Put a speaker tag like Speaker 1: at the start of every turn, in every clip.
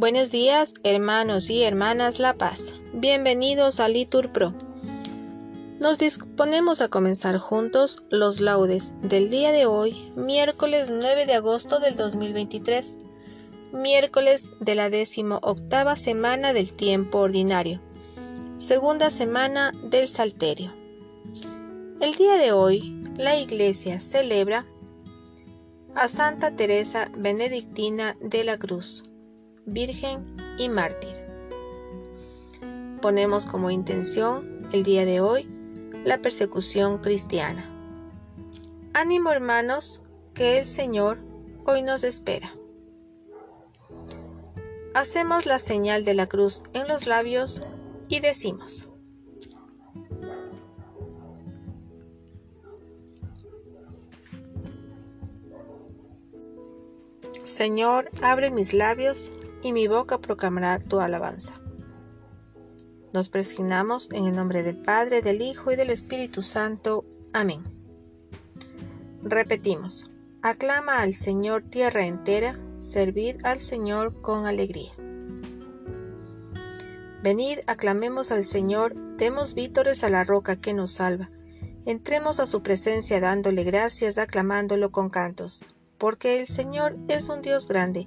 Speaker 1: Buenos días, hermanos y hermanas La Paz. Bienvenidos a Litur Pro. Nos disponemos a comenzar juntos los laudes del día de hoy, miércoles 9 de agosto del 2023, miércoles de la décimo octava semana del tiempo ordinario, segunda semana del Salterio. El día de hoy, la Iglesia celebra a Santa Teresa Benedictina de la Cruz virgen y mártir. Ponemos como intención el día de hoy la persecución cristiana. Ánimo hermanos, que el Señor hoy nos espera. Hacemos la señal de la cruz en los labios y decimos, Señor, abre mis labios y mi boca proclamará tu alabanza. Nos presignamos en el nombre del Padre, del Hijo y del Espíritu Santo. Amén. Repetimos, aclama al Señor tierra entera, servid al Señor con alegría. Venid, aclamemos al Señor, demos vítores a la roca que nos salva. Entremos a su presencia dándole gracias, aclamándolo con cantos, porque el Señor es un Dios grande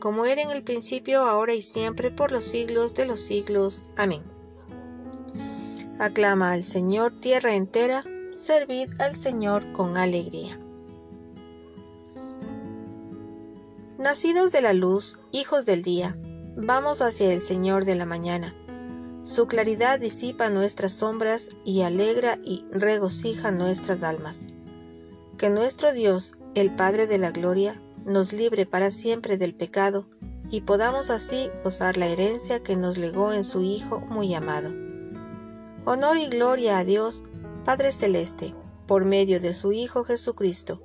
Speaker 1: como era en el principio, ahora y siempre, por los siglos de los siglos. Amén. Aclama al Señor tierra entera, servid al Señor con alegría. Nacidos de la luz, hijos del día, vamos hacia el Señor de la mañana. Su claridad disipa nuestras sombras y alegra y regocija nuestras almas. Que nuestro Dios, el Padre de la Gloria, nos libre para siempre del pecado y podamos así gozar la herencia que nos legó en su Hijo muy amado. Honor y gloria a Dios, Padre Celeste, por medio de su Hijo Jesucristo,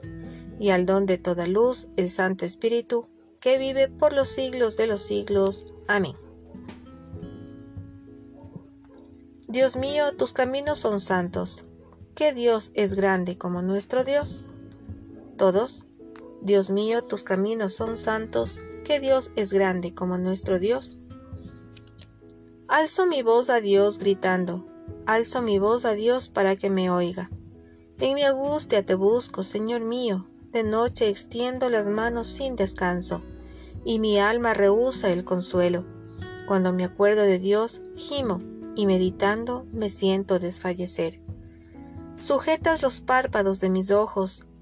Speaker 1: y al don de toda luz, el Santo Espíritu, que vive por los siglos de los siglos. Amén. Dios mío, tus caminos son santos. ¿Qué Dios es grande como nuestro Dios? Todos Dios mío, tus caminos son santos, que Dios es grande como nuestro Dios. Alzo mi voz a Dios gritando, alzo mi voz a Dios para que me oiga. En mi angustia te busco, Señor mío, de noche extiendo las manos sin descanso, y mi alma rehúsa el consuelo. Cuando me acuerdo de Dios, gimo, y meditando me siento desfallecer. Sujetas los párpados de mis ojos,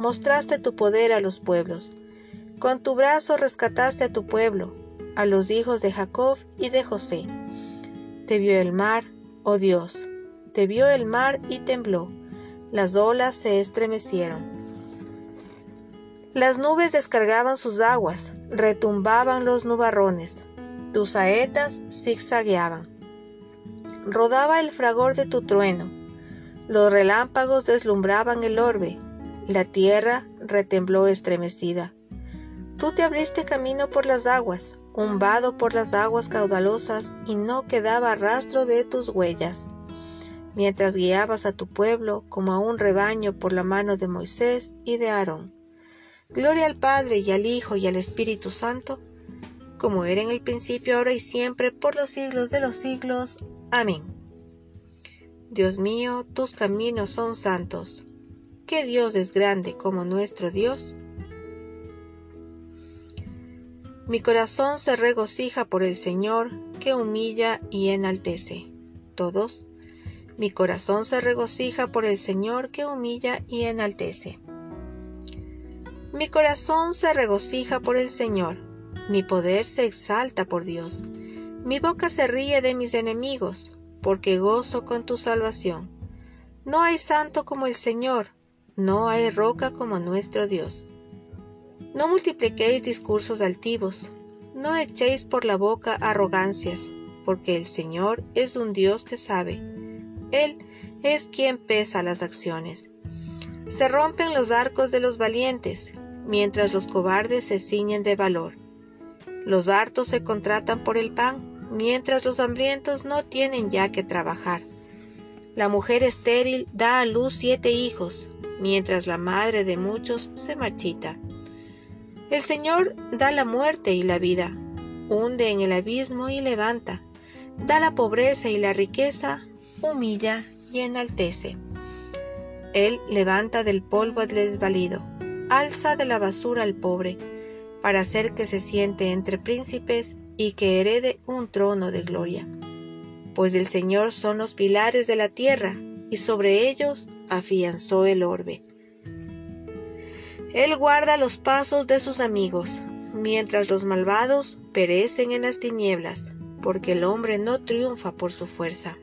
Speaker 1: mostraste tu poder a los pueblos. Con tu brazo rescataste a tu pueblo, a los hijos de Jacob y de José. Te vio el mar, oh Dios, te vio el mar y tembló, las olas se estremecieron. Las nubes descargaban sus aguas, retumbaban los nubarrones, tus saetas zigzagueaban. Rodaba el fragor de tu trueno, los relámpagos deslumbraban el orbe, la tierra retembló estremecida. Tú te abriste camino por las aguas, un vado por las aguas caudalosas, y no quedaba rastro de tus huellas. Mientras guiabas a tu pueblo como a un rebaño por la mano de Moisés y de Aarón. Gloria al Padre y al Hijo y al Espíritu Santo, como era en el principio, ahora y siempre, por los siglos de los siglos. Amén. Dios mío, tus caminos son santos. ¿Qué Dios es grande como nuestro Dios? Mi corazón se regocija por el Señor, que humilla y enaltece. Todos. Mi corazón se regocija por el Señor, que humilla y enaltece. Mi corazón se regocija por el Señor, mi poder se exalta por Dios. Mi boca se ríe de mis enemigos, porque gozo con tu salvación. No hay santo como el Señor, no hay roca como nuestro Dios. No multipliquéis discursos altivos, no echéis por la boca arrogancias, porque el Señor es un Dios que sabe. Él es quien pesa las acciones. Se rompen los arcos de los valientes, mientras los cobardes se ciñen de valor. Los hartos se contratan por el pan, mientras los hambrientos no tienen ya que trabajar. La mujer estéril da a luz siete hijos, mientras la madre de muchos se marchita. El Señor da la muerte y la vida, hunde en el abismo y levanta, da la pobreza y la riqueza, humilla y enaltece. Él levanta del polvo al desvalido, alza de la basura al pobre, para hacer que se siente entre príncipes y que herede un trono de gloria. Pues del Señor son los pilares de la tierra, y sobre ellos afianzó el orbe. Él guarda los pasos de sus amigos, mientras los malvados perecen en las tinieblas, porque el hombre no triunfa por su fuerza.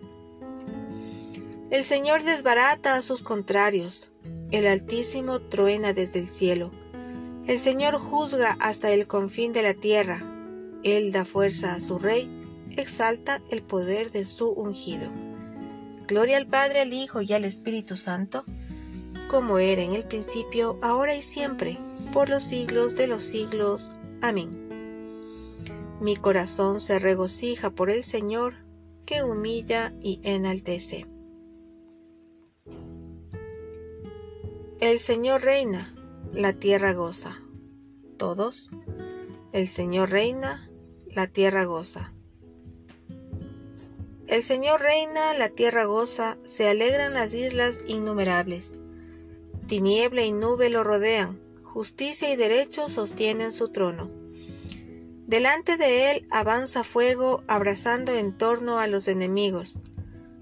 Speaker 1: El Señor desbarata a sus contrarios, el Altísimo truena desde el cielo. El Señor juzga hasta el confín de la tierra, Él da fuerza a su rey, exalta el poder de su ungido. Gloria al Padre, al Hijo y al Espíritu Santo, como era en el principio, ahora y siempre, por los siglos de los siglos. Amén. Mi corazón se regocija por el Señor, que humilla y enaltece. El Señor reina, la tierra goza. Todos. El Señor reina, la tierra goza. El Señor reina, la tierra goza, se alegran las islas innumerables. Tiniebla y nube lo rodean, justicia y derecho sostienen su trono. Delante de él avanza fuego, abrazando en torno a los enemigos.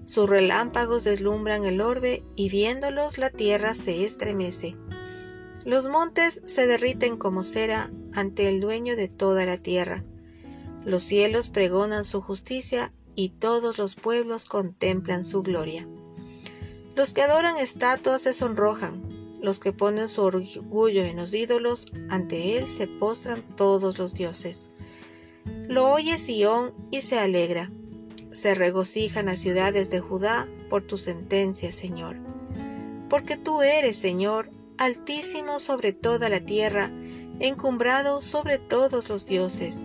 Speaker 1: Sus relámpagos deslumbran el orbe y viéndolos la tierra se estremece. Los montes se derriten como cera ante el dueño de toda la tierra. Los cielos pregonan su justicia y todos los pueblos contemplan su gloria. Los que adoran estatuas se sonrojan, los que ponen su orgullo en los ídolos, ante él se postran todos los dioses. Lo oye Sión y se alegra. Se regocijan las ciudades de Judá por tu sentencia, Señor. Porque tú eres, Señor, altísimo sobre toda la tierra, encumbrado sobre todos los dioses.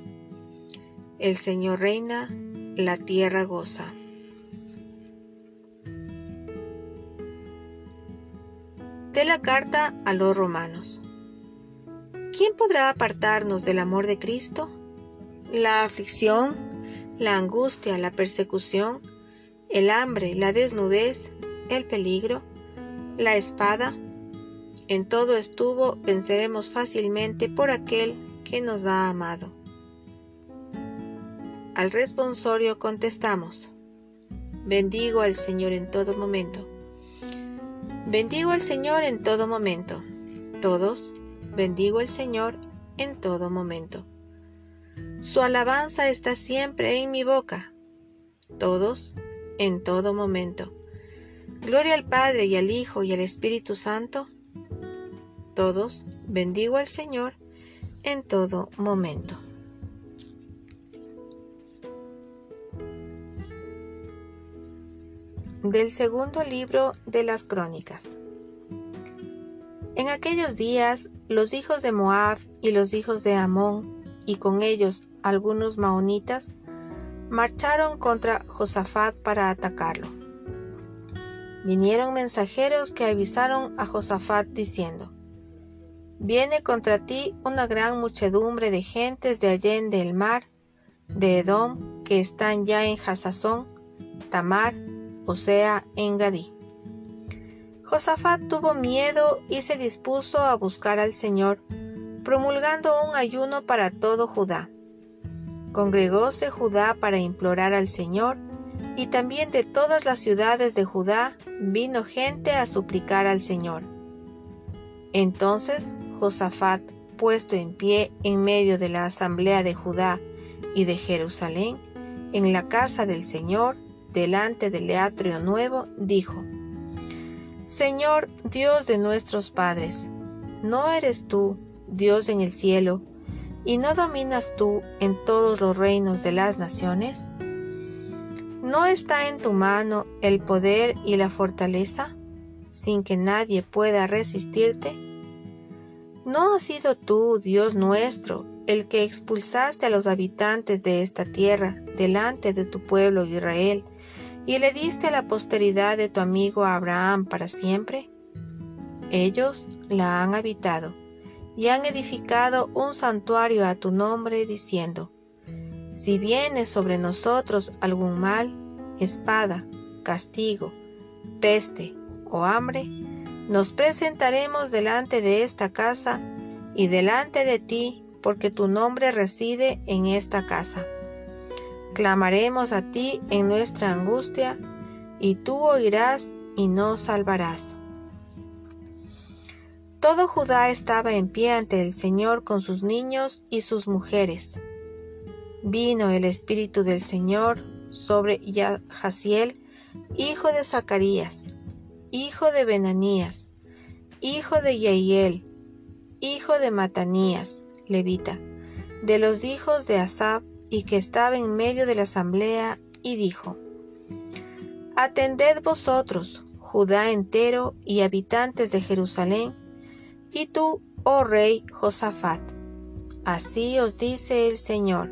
Speaker 1: El Señor reina, la tierra goza. De la carta a los romanos. ¿Quién podrá apartarnos del amor de Cristo? La aflicción, la angustia, la persecución, el hambre, la desnudez, el peligro, la espada, en todo estuvo, venceremos fácilmente por aquel que nos ha amado. Al responsorio contestamos, bendigo al Señor en todo momento. Bendigo al Señor en todo momento. Todos, bendigo al Señor en todo momento. Su alabanza está siempre en mi boca. Todos, en todo momento. Gloria al Padre y al Hijo y al Espíritu Santo. Todos, bendigo al Señor en todo momento. Del segundo libro de las Crónicas. En aquellos días los hijos de Moab y los hijos de Amón, y con ellos algunos maonitas, marcharon contra Josafat para atacarlo. Vinieron mensajeros que avisaron a Josafat diciendo, Viene contra ti una gran muchedumbre de gentes de allende el mar, de Edom, que están ya en Hasazón, Tamar, o sea, en Gadí. Josafat tuvo miedo y se dispuso a buscar al Señor, promulgando un ayuno para todo Judá. Congregóse Judá para implorar al Señor, y también de todas las ciudades de Judá vino gente a suplicar al Señor. Entonces Josafat, puesto en pie en medio de la asamblea de Judá y de Jerusalén, en la casa del Señor, delante del atrio nuevo, dijo, Señor Dios de nuestros padres, ¿no eres tú, Dios en el cielo, y no dominas tú en todos los reinos de las naciones? ¿No está en tu mano el poder y la fortaleza, sin que nadie pueda resistirte? ¿No has sido tú, Dios nuestro, el que expulsaste a los habitantes de esta tierra delante de tu pueblo Israel, y le diste la posteridad de tu amigo Abraham para siempre? Ellos la han habitado y han edificado un santuario a tu nombre, diciendo, Si viene sobre nosotros algún mal, espada, castigo, peste o hambre, nos presentaremos delante de esta casa y delante de ti, porque tu nombre reside en esta casa. Clamaremos a ti en nuestra angustia, y tú oirás y nos salvarás. Todo Judá estaba en pie ante el Señor con sus niños y sus mujeres. Vino el Espíritu del Señor sobre Jaciel, hijo de Zacarías, hijo de Benanías, hijo de Yeiel, hijo de Matanías, levita, de los hijos de Asab, y que estaba en medio de la asamblea, y dijo, Atended vosotros, Judá entero y habitantes de Jerusalén, y tú, oh rey Josafat. Así os dice el Señor,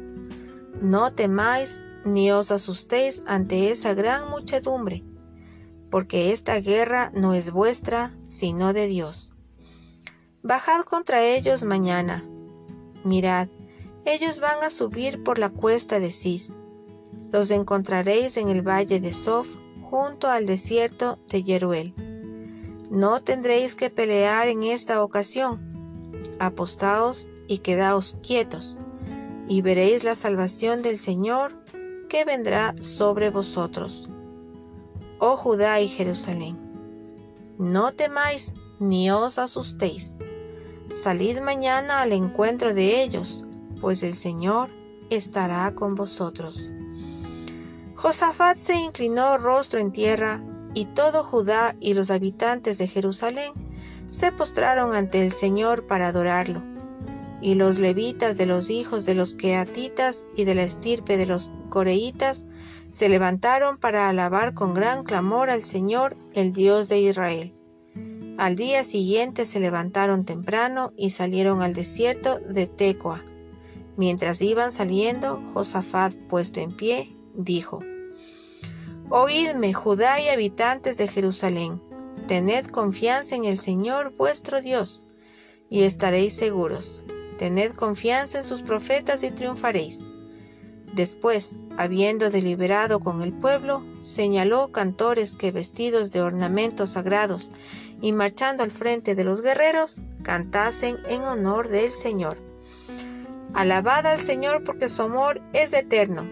Speaker 1: no temáis ni os asustéis ante esa gran muchedumbre, porque esta guerra no es vuestra, sino de Dios. Bajad contra ellos mañana. Mirad, ellos van a subir por la cuesta de Cis. Los encontraréis en el valle de Sof, junto al desierto de Jeruel. No tendréis que pelear en esta ocasión. Apostaos y quedaos quietos, y veréis la salvación del Señor que vendrá sobre vosotros. Oh Judá y Jerusalén, no temáis ni os asustéis. Salid mañana al encuentro de ellos pues el Señor estará con vosotros. Josafat se inclinó rostro en tierra, y todo Judá y los habitantes de Jerusalén se postraron ante el Señor para adorarlo. Y los levitas de los hijos de los queatitas y de la estirpe de los coreitas se levantaron para alabar con gran clamor al Señor, el Dios de Israel. Al día siguiente se levantaron temprano y salieron al desierto de Tecoa. Mientras iban saliendo, Josafat, puesto en pie, dijo, Oídme, Judá y habitantes de Jerusalén, tened confianza en el Señor vuestro Dios, y estaréis seguros. Tened confianza en sus profetas y triunfaréis. Después, habiendo deliberado con el pueblo, señaló cantores que vestidos de ornamentos sagrados y marchando al frente de los guerreros, cantasen en honor del Señor. Alabad al Señor porque su amor es eterno.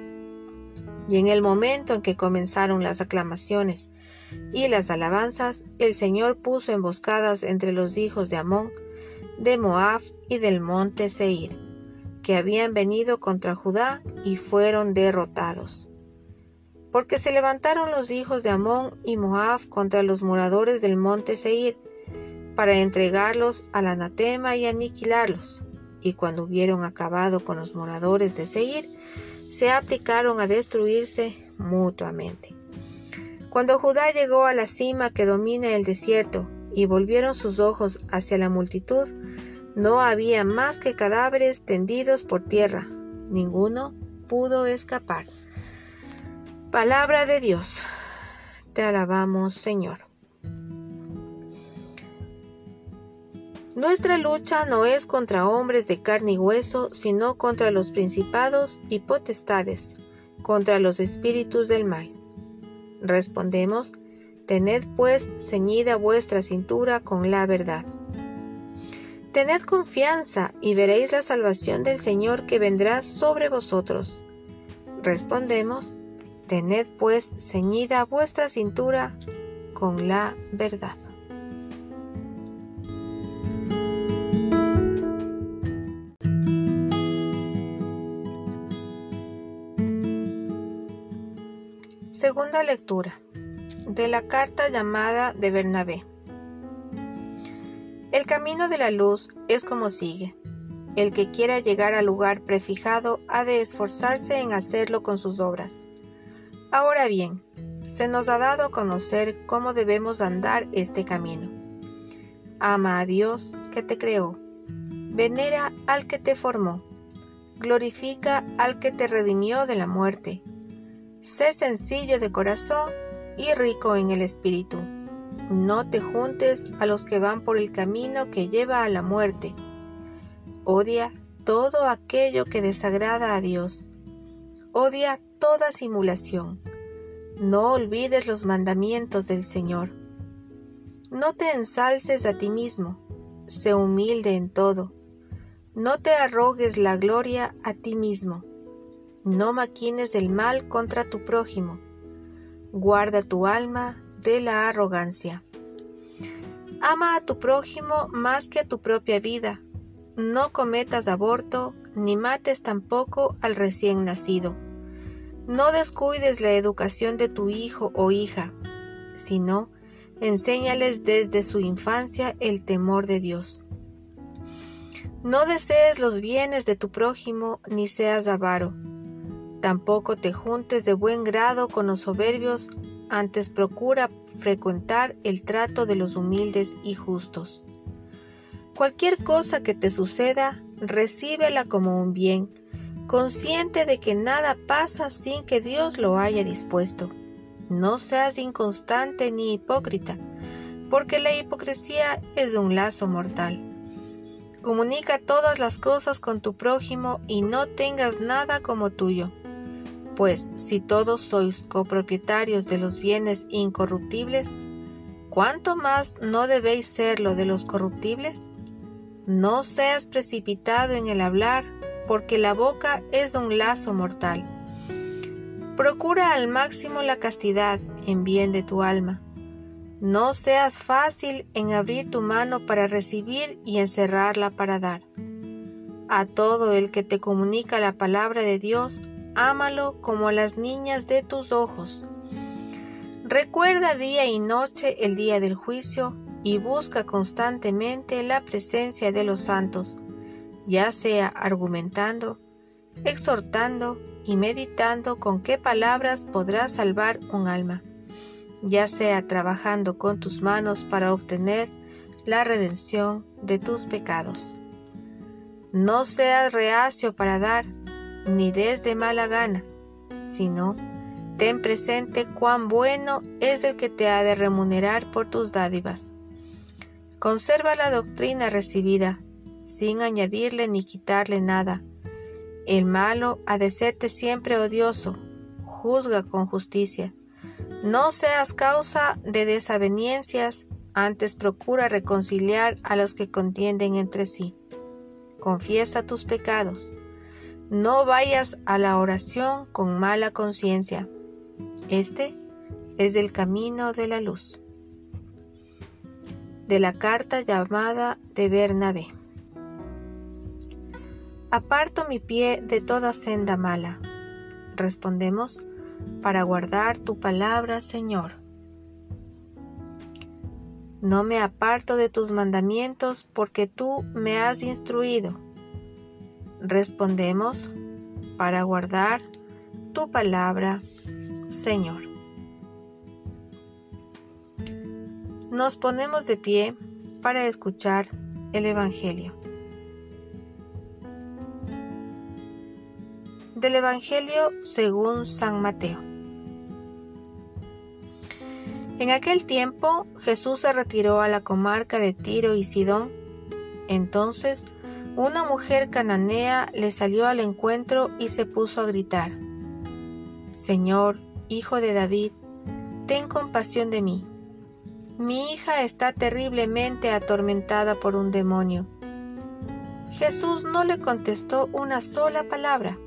Speaker 1: Y en el momento en que comenzaron las aclamaciones y las alabanzas, el Señor puso emboscadas entre los hijos de Amón, de Moab y del monte Seir, que habían venido contra Judá y fueron derrotados. Porque se levantaron los hijos de Amón y Moab contra los moradores del monte Seir, para entregarlos al anatema y aniquilarlos. Y cuando hubieron acabado con los moradores de Seir, se aplicaron a destruirse mutuamente. Cuando Judá llegó a la cima que domina el desierto y volvieron sus ojos hacia la multitud, no había más que cadáveres tendidos por tierra. Ninguno pudo escapar. Palabra de Dios. Te alabamos, Señor. Nuestra lucha no es contra hombres de carne y hueso, sino contra los principados y potestades, contra los espíritus del mal. Respondemos, Tened pues ceñida vuestra cintura con la verdad. Tened confianza y veréis la salvación del Señor que vendrá sobre vosotros. Respondemos, Tened pues ceñida vuestra cintura con la verdad. Segunda lectura de la carta llamada de Bernabé. El camino de la luz es como sigue. El que quiera llegar al lugar prefijado ha de esforzarse en hacerlo con sus obras. Ahora bien, se nos ha dado a conocer cómo debemos andar este camino. Ama a Dios que te creó. Venera al que te formó. Glorifica al que te redimió de la muerte Sé sencillo de corazón y rico en el espíritu. No te juntes a los que van por el camino que lleva a la muerte. Odia todo aquello que desagrada a Dios. Odia toda simulación. No olvides los mandamientos del Señor. No te ensalces a ti mismo. Sé humilde en todo. No te arrogues la gloria a ti mismo no maquines el mal contra tu prójimo. Guarda tu alma de la arrogancia. Ama a tu prójimo más que a tu propia vida. No cometas aborto, ni mates tampoco al recién nacido. No descuides la educación de tu hijo o hija, sino enséñales desde su infancia el temor de Dios. No desees los bienes de tu prójimo, ni seas avaro Tampoco te juntes de buen grado con los soberbios, antes procura frecuentar el trato de los humildes y justos. Cualquier cosa que te suceda, recíbela como un bien, consciente de que nada pasa sin que Dios lo haya dispuesto. No seas inconstante ni hipócrita, porque la hipocresía es un lazo mortal. Comunica todas las cosas con tu prójimo y no tengas nada como tuyo pues si todos sois copropietarios de los bienes incorruptibles, ¿cuánto más no debéis serlo de los corruptibles? No seas precipitado en el hablar, porque la boca es un lazo mortal. Procura al máximo la castidad en bien de tu alma. No seas fácil en abrir tu mano para recibir y encerrarla para dar. A todo el que te comunica la palabra de Dios, ámalo como a las niñas de tus ojos. Recuerda día y noche el día del juicio y busca constantemente la presencia de los santos, ya sea argumentando, exhortando y meditando con qué palabras podrás salvar un alma, ya sea trabajando con tus manos para obtener la redención de tus pecados. No seas reacio para dar, ni des de mala gana, sino ten presente cuán bueno es el que te ha de remunerar por tus dádivas. Conserva la doctrina recibida, sin añadirle ni quitarle nada. El malo ha de serte siempre odioso, juzga con justicia. No seas causa de desavenencias, antes procura reconciliar a los que contienden entre sí. Confiesa tus pecados. No vayas a la oración con mala conciencia. Este es el camino de la luz. De la carta llamada de Bernabé. Aparto mi pie de toda senda mala. Respondemos, para guardar tu palabra, Señor. No me aparto de tus mandamientos porque tú me has instruido. Respondemos, para guardar tu palabra, Señor. Nos ponemos de pie para escuchar el Evangelio. del Evangelio según San Mateo. En aquel tiempo Jesús se retiró a la comarca de Tiro y Sidón. Entonces una mujer cananea le salió al encuentro y se puso a gritar, Señor, hijo de David, ten compasión de mí. Mi hija está terriblemente atormentada por un demonio. Jesús no le contestó una sola palabra.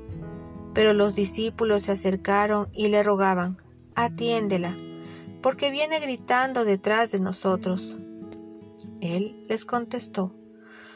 Speaker 1: Pero los discípulos se acercaron y le rogaban, atiéndela, porque viene gritando detrás de nosotros. Él les contestó,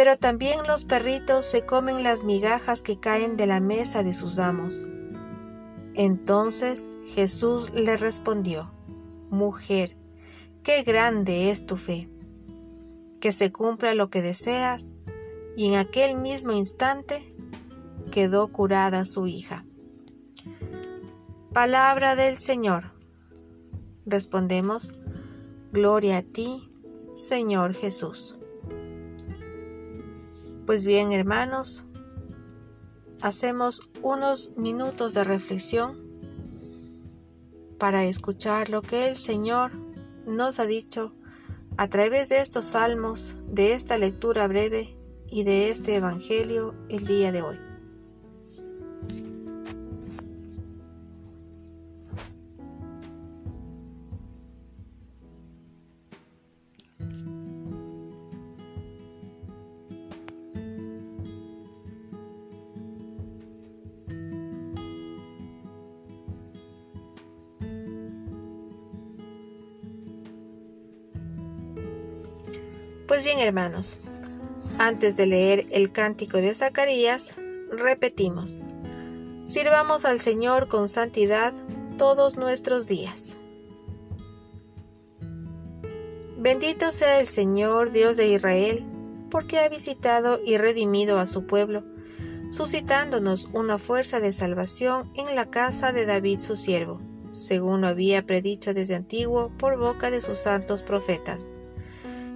Speaker 1: pero también los perritos se comen las migajas que caen de la mesa de sus amos. Entonces Jesús le respondió, Mujer, qué grande es tu fe, que se cumpla lo que deseas, y en aquel mismo instante quedó curada su hija. Palabra del Señor. Respondemos, Gloria a ti, Señor Jesús. Pues bien, hermanos, hacemos unos minutos de reflexión para escuchar lo que el Señor nos ha dicho a través de estos salmos, de esta lectura breve y de este Evangelio el día de hoy. Hermanos, antes de leer el cántico de Zacarías, repetimos, sirvamos al Señor con santidad todos nuestros días. Bendito sea el Señor Dios de Israel, porque ha visitado y redimido a su pueblo, suscitándonos una fuerza de salvación en la casa de David su siervo, según lo había predicho desde antiguo por boca de sus santos profetas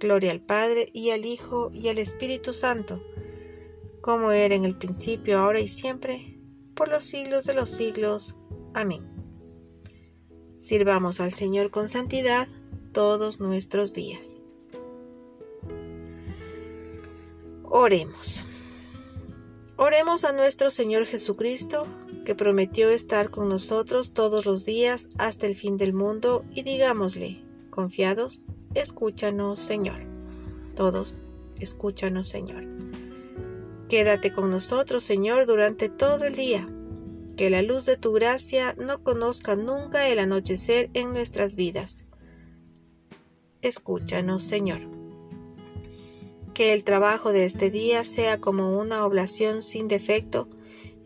Speaker 1: Gloria al Padre y al Hijo y al Espíritu Santo, como era en el principio, ahora y siempre, por los siglos de los siglos. Amén. Sirvamos al Señor con santidad todos nuestros días. Oremos. Oremos a nuestro Señor Jesucristo, que prometió estar con nosotros todos los días hasta el fin del mundo, y digámosle, confiados, escúchanos, Señor. Todos, escúchanos, Señor. Quédate con nosotros, Señor, durante todo el día. Que la luz de tu gracia no conozca nunca el anochecer en nuestras vidas. Escúchanos, Señor que el trabajo de este día sea como una oblación sin defecto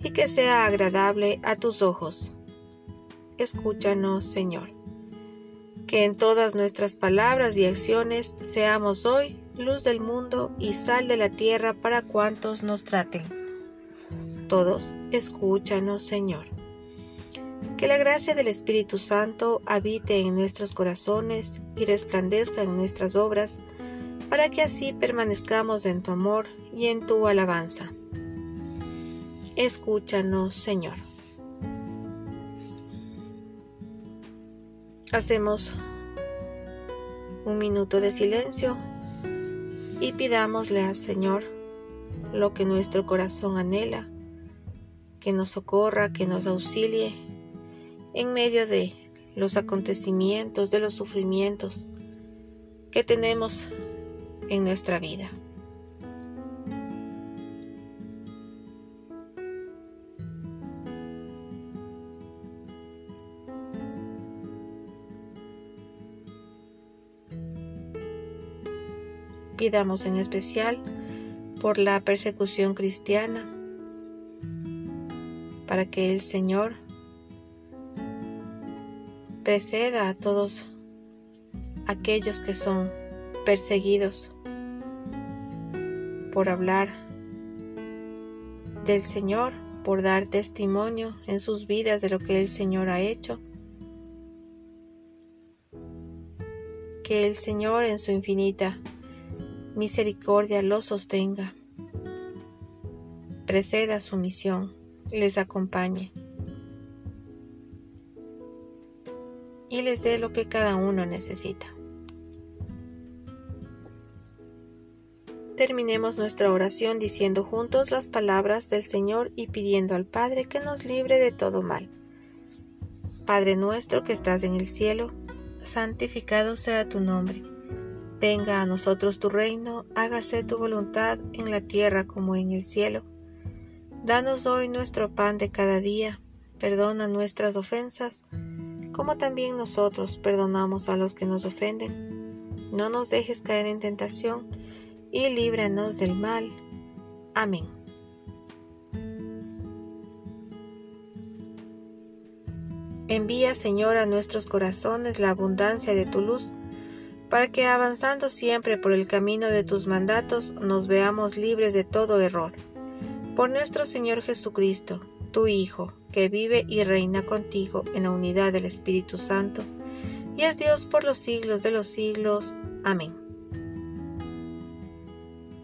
Speaker 1: y que sea agradable a tus ojos. Escúchanos, Señor. Que en todas nuestras palabras y acciones seamos hoy luz del mundo y sal de la tierra para cuantos nos traten. Todos, escúchanos, Señor. Que la gracia del Espíritu Santo habite en nuestros corazones y resplandezca en nuestras obras, para que así permanezcamos en tu amor y en tu alabanza. Escúchanos, Señor. Hacemos un minuto de silencio y pidámosle al Señor lo que nuestro corazón anhela, que nos socorra, que nos auxilie en medio de los acontecimientos, de los sufrimientos que tenemos en nuestra vida. En especial por la persecución cristiana, para que el Señor preceda a todos aquellos que son perseguidos por hablar del Señor, por dar testimonio en sus vidas de lo que el Señor ha hecho. Que el Señor en su infinita misericordia los sostenga, preceda su misión, les acompañe y les dé lo que cada uno necesita. Terminemos nuestra oración diciendo juntos las palabras del Señor y pidiendo al Padre que nos libre de todo mal. Padre nuestro que estás en el cielo, santificado sea tu nombre. Venga a nosotros tu reino, hágase tu voluntad en la tierra como en el cielo. Danos hoy nuestro pan de cada día, perdona nuestras ofensas, como también nosotros perdonamos a los que nos ofenden. No nos dejes caer en tentación, y líbranos del mal. Amén. Envía, Señor, a nuestros corazones la abundancia de tu luz, para que avanzando siempre por el camino de tus mandatos nos veamos libres de todo error. Por nuestro Señor Jesucristo, tu Hijo, que vive y reina contigo en la unidad del Espíritu Santo, y es Dios por los siglos de los siglos. Amén.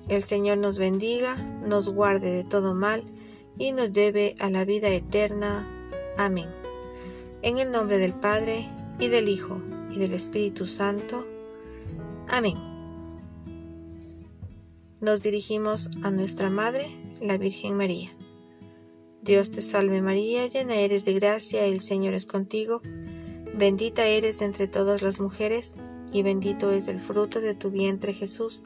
Speaker 1: El Señor nos bendiga, nos guarde de todo mal y nos lleve a la vida eterna. Amén. En el nombre del Padre, y del Hijo, y del Espíritu Santo. Amén. Nos dirigimos a nuestra Madre, la Virgen María. Dios te salve María, llena eres de gracia, el Señor es contigo. Bendita eres entre todas las mujeres, y bendito es el fruto de tu vientre Jesús.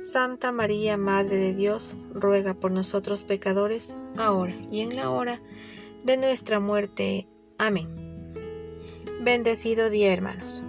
Speaker 1: Santa María, Madre de Dios, ruega por nosotros pecadores, ahora y en la hora de nuestra muerte. Amén. Bendecido día, hermanos.